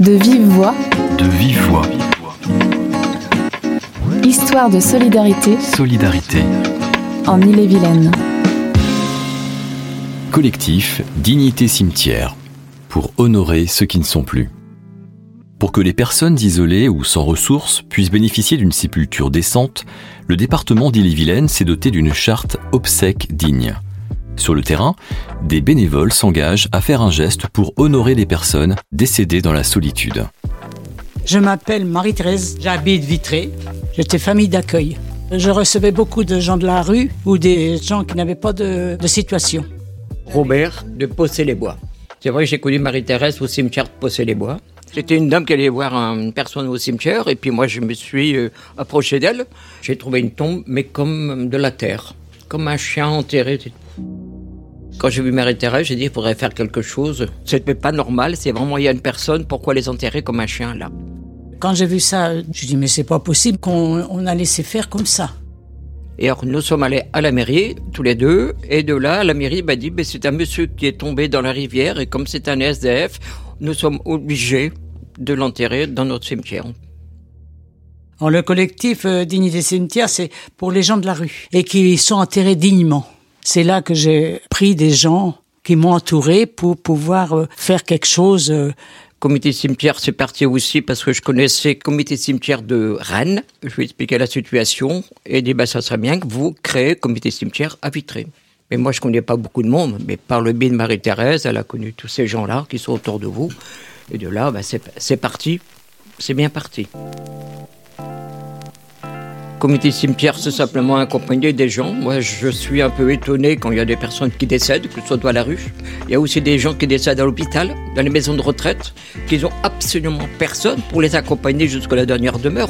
De vive voix. De vive voix. Histoire de solidarité. Solidarité. En Ille-et-Vilaine. Collectif Dignité Cimetière. Pour honorer ceux qui ne sont plus. Pour que les personnes isolées ou sans ressources puissent bénéficier d'une sépulture décente, le département d'Ille-et-Vilaine s'est doté d'une charte obsèques digne. Sur le terrain, des bénévoles s'engagent à faire un geste pour honorer les personnes décédées dans la solitude. Je m'appelle Marie-Thérèse, j'habite Vitré. J'étais famille d'accueil. Je recevais beaucoup de gens de la rue ou des gens qui n'avaient pas de, de situation. Robert de Possé-les-Bois. C'est vrai que j'ai connu Marie-Thérèse au cimetière de Possé-les-Bois. C'était une dame qui allait voir une personne au cimetière et puis moi je me suis euh, approché d'elle. J'ai trouvé une tombe mais comme de la terre, comme un chien enterré. Quand j'ai vu Marie-Thérèse, j'ai dit il faudrait faire quelque chose. C'était pas normal, c'est vraiment il y a une personne, pourquoi les enterrer comme un chien là? Quand j'ai vu ça, je dis mais c'est pas possible qu'on on a laissé faire comme ça. Et alors nous sommes allés à la mairie, tous les deux, et de là, la mairie m'a dit ben, c'est un monsieur qui est tombé dans la rivière, et comme c'est un SDF, nous sommes obligés de l'enterrer dans notre cimetière. Le collectif euh, Dignité Cimetière, c'est pour les gens de la rue et qui sont enterrés dignement. C'est là que j'ai pris des gens qui m'ont entouré pour pouvoir euh, faire quelque chose. euh, Comité cimetière, c'est parti aussi parce que je connaissais comité cimetière de Rennes. Je lui ai expliqué la situation et dit bah, ça serait bien que vous créez comité cimetière à Vitré. Mais moi, je connais pas beaucoup de monde, mais par le biais de Marie-Thérèse, elle a connu tous ces gens-là qui sont autour de vous. Et de là, bah, c'est parti. C'est bien parti. Comité cimetière, c'est simplement accompagner des gens. Moi, je suis un peu étonné quand il y a des personnes qui décèdent, que ce soit à la rue. Il y a aussi des gens qui décèdent à l'hôpital, dans les maisons de retraite, qui n'ont absolument personne pour les accompagner jusqu'à la dernière demeure.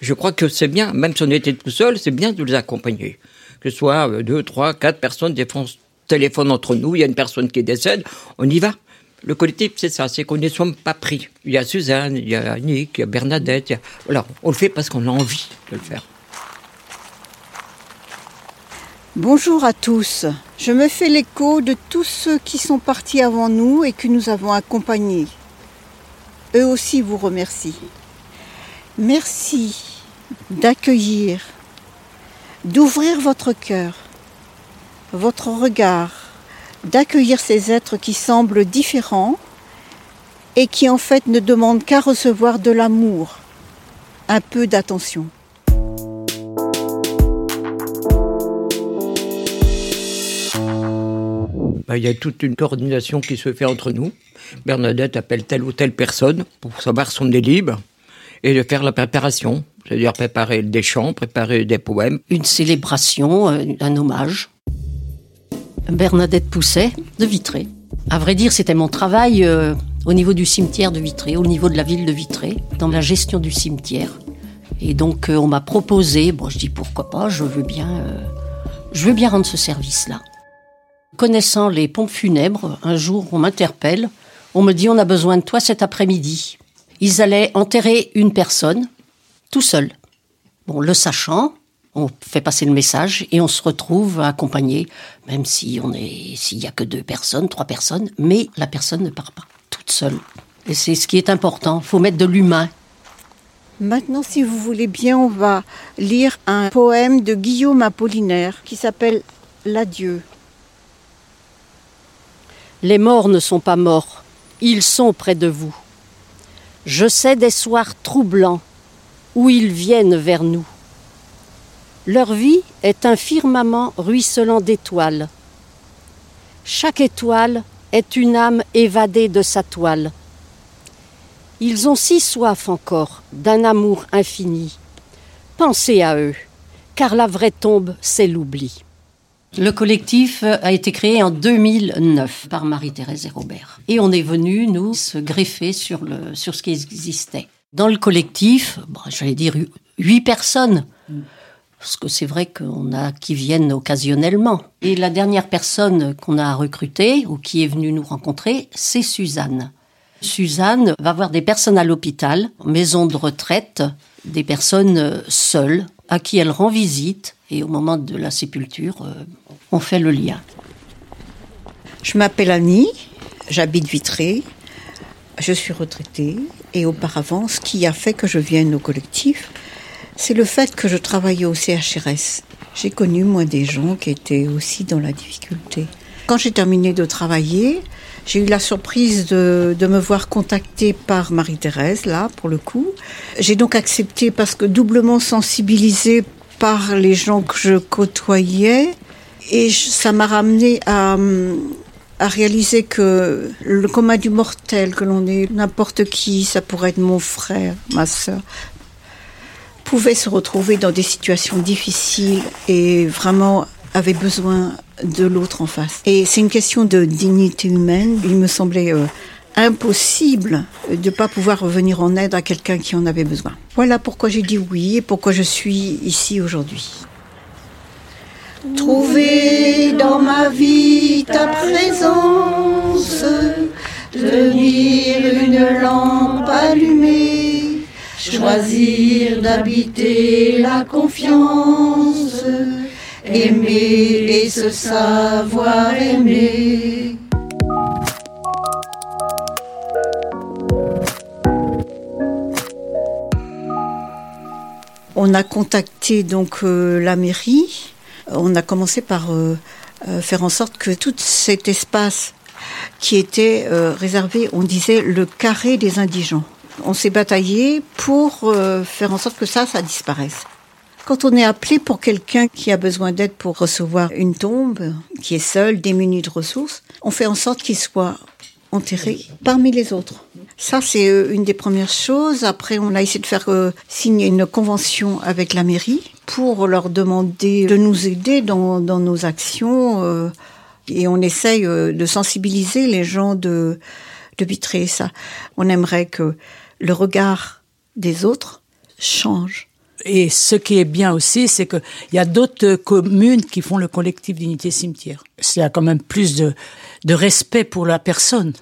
Je crois que c'est bien, même si on était tout seul, c'est bien de les accompagner. Que ce soit euh, deux, trois, quatre personnes, des fois on téléphone entre nous, il y a une personne qui décède, on y va. Le collectif, c'est ça, c'est qu'on ne soit pas pris. Il y a Suzanne, il y a Annick, il y a Bernadette, on le fait parce qu'on a envie de le faire. Bonjour à tous. Je me fais l'écho de tous ceux qui sont partis avant nous et que nous avons accompagnés. Eux aussi vous remercient. Merci d'accueillir, d'ouvrir votre cœur, votre regard, d'accueillir ces êtres qui semblent différents et qui en fait ne demandent qu'à recevoir de l'amour, un peu d'attention. Bah, il y a toute une coordination qui se fait entre nous. Bernadette appelle telle ou telle personne pour savoir son est libre et de faire la préparation. C'est-à-dire préparer des chants, préparer des poèmes. une célébration, euh, un hommage. Bernadette Pousset de Vitré. À vrai dire, c'était mon travail euh, au niveau du cimetière de Vitré, au niveau de la ville de Vitré, dans la gestion du cimetière. Et donc, euh, on m'a proposé, bon, je dis pourquoi pas, je veux bien, euh, je veux bien rendre ce service-là. Connaissant les pompes funèbres, un jour, on m'interpelle, on me dit, on a besoin de toi cet après-midi. Ils allaient enterrer une personne, tout seul. Bon, le sachant, on fait passer le message et on se retrouve accompagné, même si on est, s'il y a que deux personnes, trois personnes, mais la personne ne part pas toute seule. Et c'est ce qui est important. Faut mettre de l'humain. Maintenant, si vous voulez bien, on va lire un poème de Guillaume Apollinaire qui s'appelle L'adieu. Les morts ne sont pas morts, ils sont près de vous. Je sais des soirs troublants où ils viennent vers nous. Leur vie est un firmament ruisselant d'étoiles. Chaque étoile est une âme évadée de sa toile. Ils ont si soif encore d'un amour infini. Pensez à eux, car la vraie tombe, c'est l'oubli. Le collectif a été créé en 2009 par Marie-Thérèse et Robert. Et on est venu, nous, greffer sur, le, sur ce qui existait. Dans le collectif, bon, j'allais dire hu- huit personnes. Parce que c'est vrai qu'on a qui viennent occasionnellement. Et la dernière personne qu'on a recrutée, ou qui est venue nous rencontrer, c'est Suzanne. Suzanne va voir des personnes à l'hôpital, maison de retraite, des personnes euh, seules, à qui elle rend visite. Et au moment de la sépulture, euh, on fait le lien. Je m'appelle Annie, j'habite Vitré. Je suis retraitée et auparavant, ce qui a fait que je vienne au collectif, c'est le fait que je travaillais au CHRS. J'ai connu, moi, des gens qui étaient aussi dans la difficulté. Quand j'ai terminé de travailler, j'ai eu la surprise de, me voir contactée par Marie-Thérèse, là, pour le coup. J'ai donc accepté parce que doublement sensibilisée par les gens que je côtoyais. Et ça m'a ramené à, à réaliser que le commun du mortel, que l'on est n'importe qui, ça pourrait être mon frère, ma soeur, pouvait se retrouver dans des situations difficiles et vraiment avait besoin de l'autre en face. Et c'est une question de dignité humaine. Il me semblait euh, impossible de ne pas pouvoir revenir en aide à quelqu'un qui en avait besoin. Voilà pourquoi j'ai dit oui et pourquoi je suis ici aujourd'hui. Trouver dans ma vie ta présence, tenir une lampe allumée, choisir d'habiter la confiance, aimer et se savoir aimer. On a contacté donc euh, la mairie. On a commencé par euh, euh, faire en sorte que tout cet espace qui était réservé, on disait le carré des indigents. On s'est bataillé pour euh, faire en sorte que ça, ça disparaisse. Quand on est appelé pour quelqu'un qui a besoin d'aide pour recevoir une tombe, qui est seul, démuni de ressources, on fait en sorte qu'il soit enterré parmi les autres. Ça, c'est euh, une des premières choses. Après, on a essayé de faire euh, signer une convention avec la mairie pour leur demander de nous aider dans, nos actions. et on essaye de sensibiliser les gens de, de. Ça, on aimerait que le regard des autres change. Et ce qui est bien aussi, c'est qu'il y a d'autres communes qui font le collectif d'unité cimetière. Il y a quand même plus de, de respect pour la personne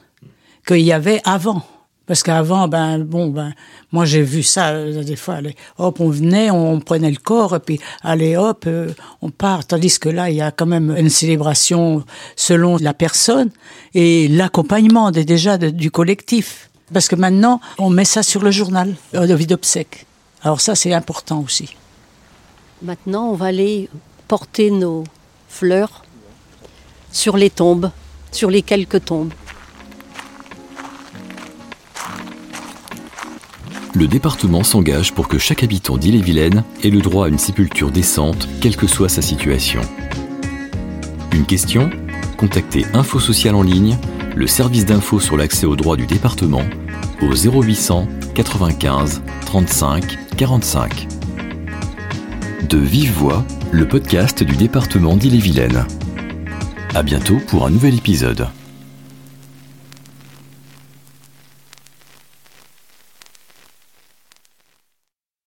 qu'il y avait avant. Parce qu'avant, ben bon, ben moi j'ai vu ça euh, des fois. Allez, hop, on venait, on prenait le corps et puis allez hop, euh, on part. Tandis que là, il y a quand même une célébration selon la personne et l'accompagnement déjà du collectif. Parce que maintenant, on met ça sur le journal euh, de vie d'obsèques. Alors ça, c'est important aussi. Maintenant, on va aller porter nos fleurs sur les tombes, sur les quelques tombes. Le département s'engage pour que chaque habitant d'Ille-et-Vilaine ait le droit à une sépulture décente, quelle que soit sa situation. Une question Contactez Info Social en ligne, le service d'info sur l'accès aux droits du département, au 0800 95 35 45. De vive voix, le podcast du département d'Ille-et-Vilaine. À bientôt pour un nouvel épisode.